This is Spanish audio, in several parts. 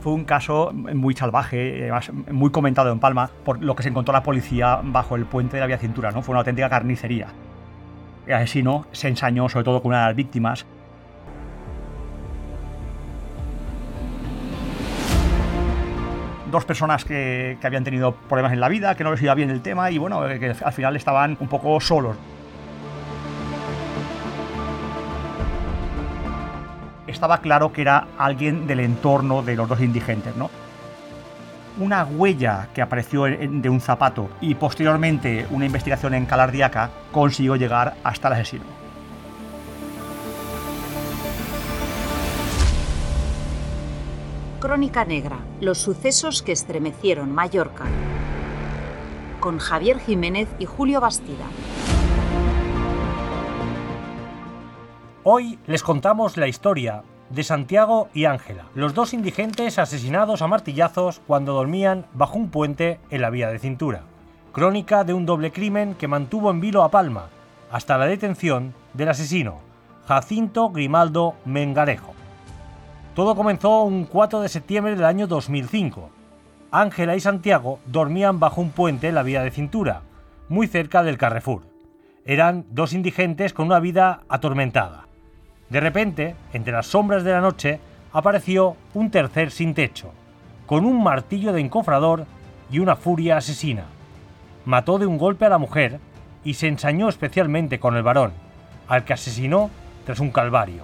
Fue un caso muy salvaje, además muy comentado en Palma, por lo que se encontró la policía bajo el puente de la vía cintura, ¿no? Fue una auténtica carnicería. El asesino se ensañó sobre todo con una de las víctimas, dos personas que, que, habían tenido problemas en la vida, que no les iba bien el tema y bueno, que al final estaban un poco solos. Estaba claro que era alguien del entorno de los dos indigentes, ¿no? Una huella que apareció de un zapato y posteriormente una investigación en Calardiaca consiguió llegar hasta el asesino. Crónica Negra, los sucesos que estremecieron Mallorca, con Javier Jiménez y Julio Bastida. Hoy les contamos la historia de Santiago y Ángela, los dos indigentes asesinados a martillazos cuando dormían bajo un puente en la vía de cintura. Crónica de un doble crimen que mantuvo en vilo a Palma, hasta la detención del asesino, Jacinto Grimaldo Mengarejo. Todo comenzó un 4 de septiembre del año 2005. Ángela y Santiago dormían bajo un puente en la vía de cintura, muy cerca del Carrefour. Eran dos indigentes con una vida atormentada. De repente, entre las sombras de la noche, apareció un tercer sin techo, con un martillo de encofrador y una furia asesina. Mató de un golpe a la mujer y se ensañó especialmente con el varón, al que asesinó tras un calvario.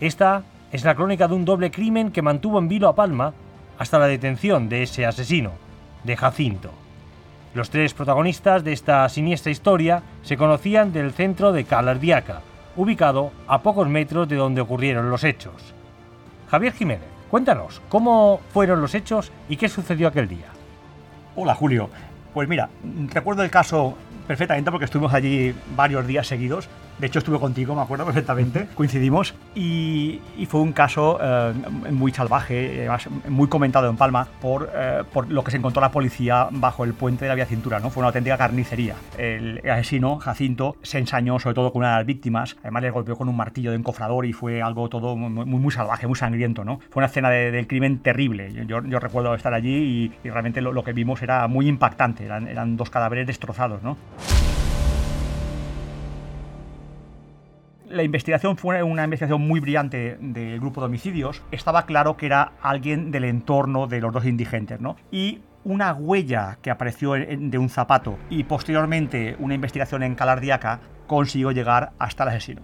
Esta es la crónica de un doble crimen que mantuvo en vilo a Palma hasta la detención de ese asesino, de Jacinto. Los tres protagonistas de esta siniestra historia se conocían del centro de Calardiaca, ubicado a pocos metros de donde ocurrieron los hechos. Javier Jiménez, cuéntanos, ¿cómo fueron los hechos y qué sucedió aquel día? Hola Julio, pues mira, recuerdo el caso perfectamente porque estuvimos allí varios días seguidos de hecho, estuve contigo, me acuerdo perfectamente, coincidimos, y, fue un caso eh, muy salvaje, además muy comentado en Palma, por, eh, por, lo que se encontró la policía bajo el puente de la vía cintura, ¿no? Fue una auténtica carnicería. El, asesino, Jacinto, se ensañó sobre todo con una de las víctimas, además le golpeó con un martillo de encofrador y fue algo todo muy, muy, salvaje, muy sangriento, ¿no? Fue una escena del crimen terrible. Yo, yo, recuerdo estar allí y, realmente lo, que vimos era muy impactante, eran, eran dos cadáveres destrozados, ¿no? La investigación fue una investigación muy brillante del grupo de homicidios. Estaba claro que era alguien del entorno de los dos indigentes, ¿no? Y una huella que apareció de un zapato y posteriormente una investigación en Calardiaca consiguió llegar hasta el asesino.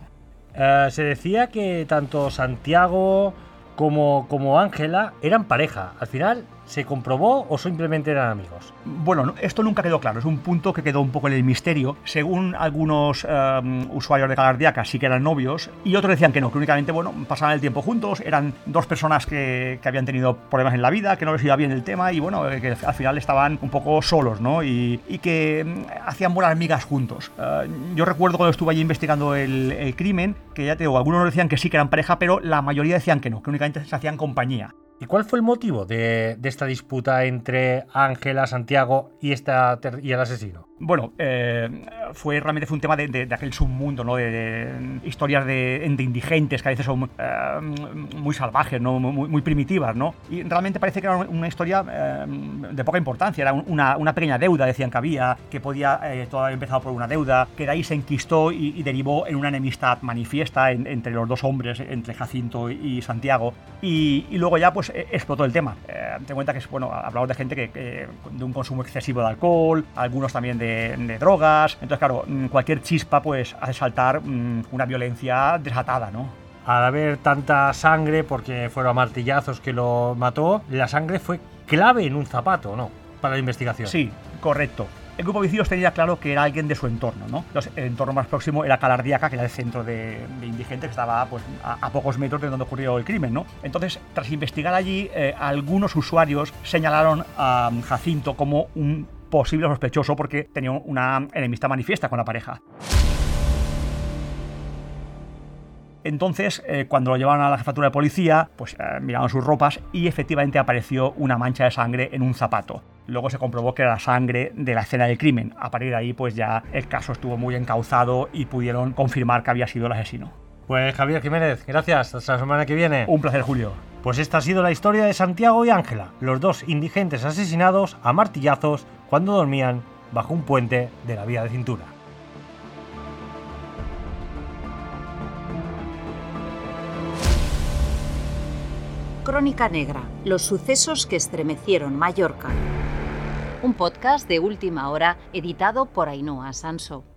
Eh, se decía que tanto Santiago como Ángela eran pareja. Al final ¿Se comprobó o simplemente eran amigos? Bueno, esto nunca quedó claro, es un punto que quedó un poco en el misterio. Según algunos em, usuarios de Galardiaca sí que eran novios y otros decían que no, que únicamente bueno, pasaban el tiempo juntos, eran dos personas que, habían tenido problemas en la vida, que no les iba bien el tema y bueno, que al final estaban un poco solos, ¿no? Y, y que em, hacían buenas amigas juntos. Eh, yo recuerdo cuando estuve allí investigando el, el crimen, que ya te digo, algunos decían que sí que eran pareja, pero la mayoría decían que no, que únicamente se hacían compañía. ¿Y cuál fue el motivo de, esta disputa entre Ángela, Santiago y, esta, y el asesino? Bueno, eh, fue realmente fue un tema de, aquel submundo, ¿no? De, historias de, indigentes que a veces son eh, muy salvajes, ¿no? Muy, primitivas, ¿no? Y realmente parece que era una historia eh, de poca importancia, era una, pequeña deuda, decían que había, que podía todo haber empezado por una deuda, que de ahí se enquistó y, derivó en una enemistad manifiesta entre los dos hombres, entre Jacinto y Santiago. Y, luego ya pues explotó el tema. ten cuenta que, bueno, hablamos de gente que, de un consumo excesivo de alcohol, algunos también de de, drogas. Entonces, claro, mm, cualquier chispa pues hace saltar mm, una violencia desatada, ¿no? Al haber tanta sangre, porque fueron a martillazos que lo mató, la sangre fue clave en un zapato, ¿no? Para la investigación. Sí, correcto. El grupo de homicidios tenía claro que era alguien de su entorno, ¿no? Entonces, el entorno más próximo era Calardiaca, que era el centro de, indigentes que estaba pues, a, pocos metros de donde ocurrió el crimen, ¿no? Entonces, tras investigar allí, eh, algunos usuarios señalaron a Jacinto como un posible sospechoso porque tenía una enemistad manifiesta con la pareja. Entonces, eh, cuando lo llevaron a la jefatura de policía, pues eh, miraron sus ropas y efectivamente apareció una mancha de sangre en un zapato. Luego se comprobó que era la sangre de la escena del crimen. A partir de ahí, pues ya el caso estuvo muy encauzado y pudieron confirmar que había sido el asesino. Pues Javier Jiménez, gracias. Hasta la semana que viene. Un placer, Julio. Pues esta ha sido la historia de Santiago y Ángela, los dos indigentes asesinados a martillazos cuando dormían bajo un puente de la vía de cintura. Crónica Negra, los sucesos que estremecieron Mallorca. Un podcast de última hora editado por Ainhoa Sanso.